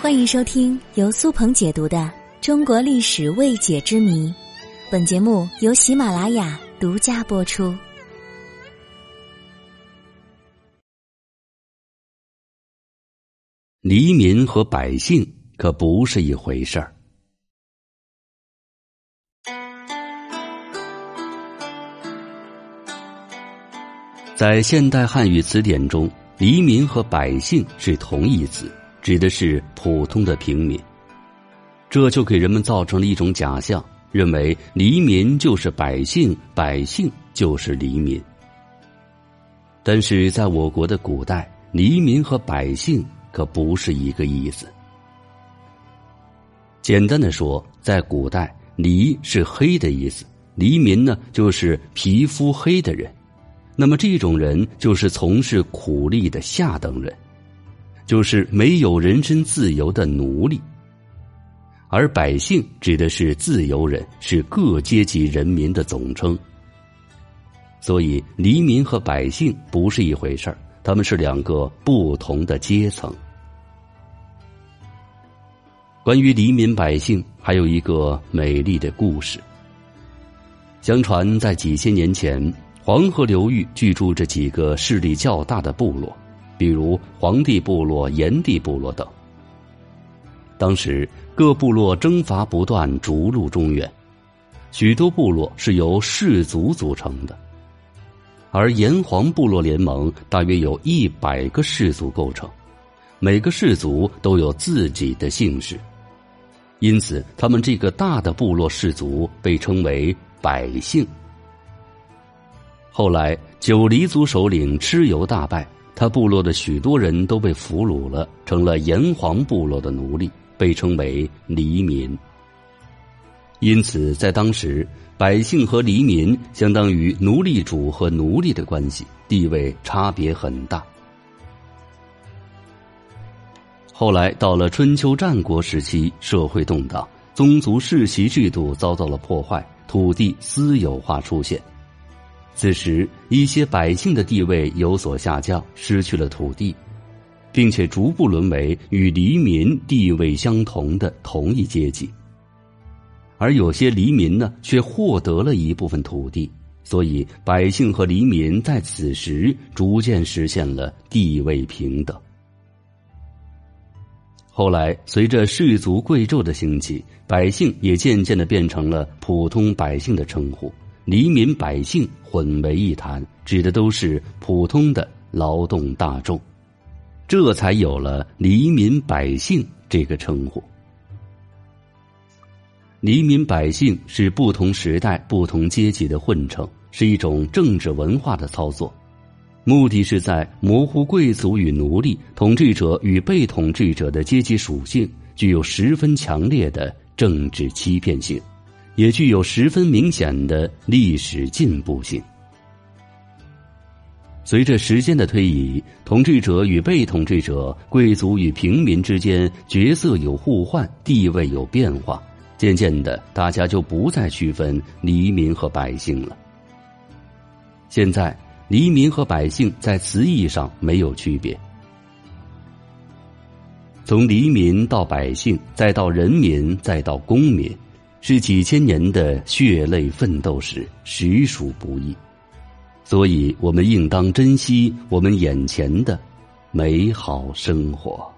欢迎收听由苏鹏解读的《中国历史未解之谜》，本节目由喜马拉雅独家播出。黎民和百姓可不是一回事儿。在现代汉语词典中，“黎民”和“百姓”是同义词。指的是普通的平民，这就给人们造成了一种假象，认为黎民就是百姓，百姓就是黎民。但是在我国的古代，黎民和百姓可不是一个意思。简单的说，在古代，黎是黑的意思，黎民呢就是皮肤黑的人，那么这种人就是从事苦力的下等人。就是没有人身自由的奴隶，而百姓指的是自由人，是各阶级人民的总称。所以，黎民和百姓不是一回事儿，他们是两个不同的阶层。关于黎民百姓，还有一个美丽的故事。相传，在几千年前，黄河流域居住着几个势力较大的部落。比如黄帝部落、炎帝部落等。当时各部落征伐不断，逐鹿中原，许多部落是由氏族组成的，而炎黄部落联盟大约有一百个氏族构成，每个氏族都有自己的姓氏，因此他们这个大的部落氏族被称为百姓。后来九黎族首领蚩尤大败。他部落的许多人都被俘虏了，成了炎黄部落的奴隶，被称为黎民。因此，在当时，百姓和黎民相当于奴隶主和奴隶的关系，地位差别很大。后来到了春秋战国时期，社会动荡，宗族世袭制度遭到了破坏，土地私有化出现。此时，一些百姓的地位有所下降，失去了土地，并且逐步沦为与黎民地位相同的同一阶级。而有些黎民呢，却获得了一部分土地，所以百姓和黎民在此时逐渐实现了地位平等。后来，随着氏族贵胄的兴起，百姓也渐渐的变成了普通百姓的称呼。黎民百姓混为一谈，指的都是普通的劳动大众，这才有了黎民百姓这个称呼。黎民百姓是不同时代、不同阶级的混成，是一种政治文化的操作，目的是在模糊贵族与奴隶、统治者与被统治者的阶级属性，具有十分强烈的政治欺骗性。也具有十分明显的历史进步性。随着时间的推移，统治者与被统治者、贵族与平民之间角色有互换，地位有变化。渐渐的，大家就不再区分黎民和百姓了。现在，黎民和百姓在词义上没有区别。从黎民到百姓，再到人民，再到公民。是几千年的血泪奋斗史，实属不易，所以我们应当珍惜我们眼前的美好生活。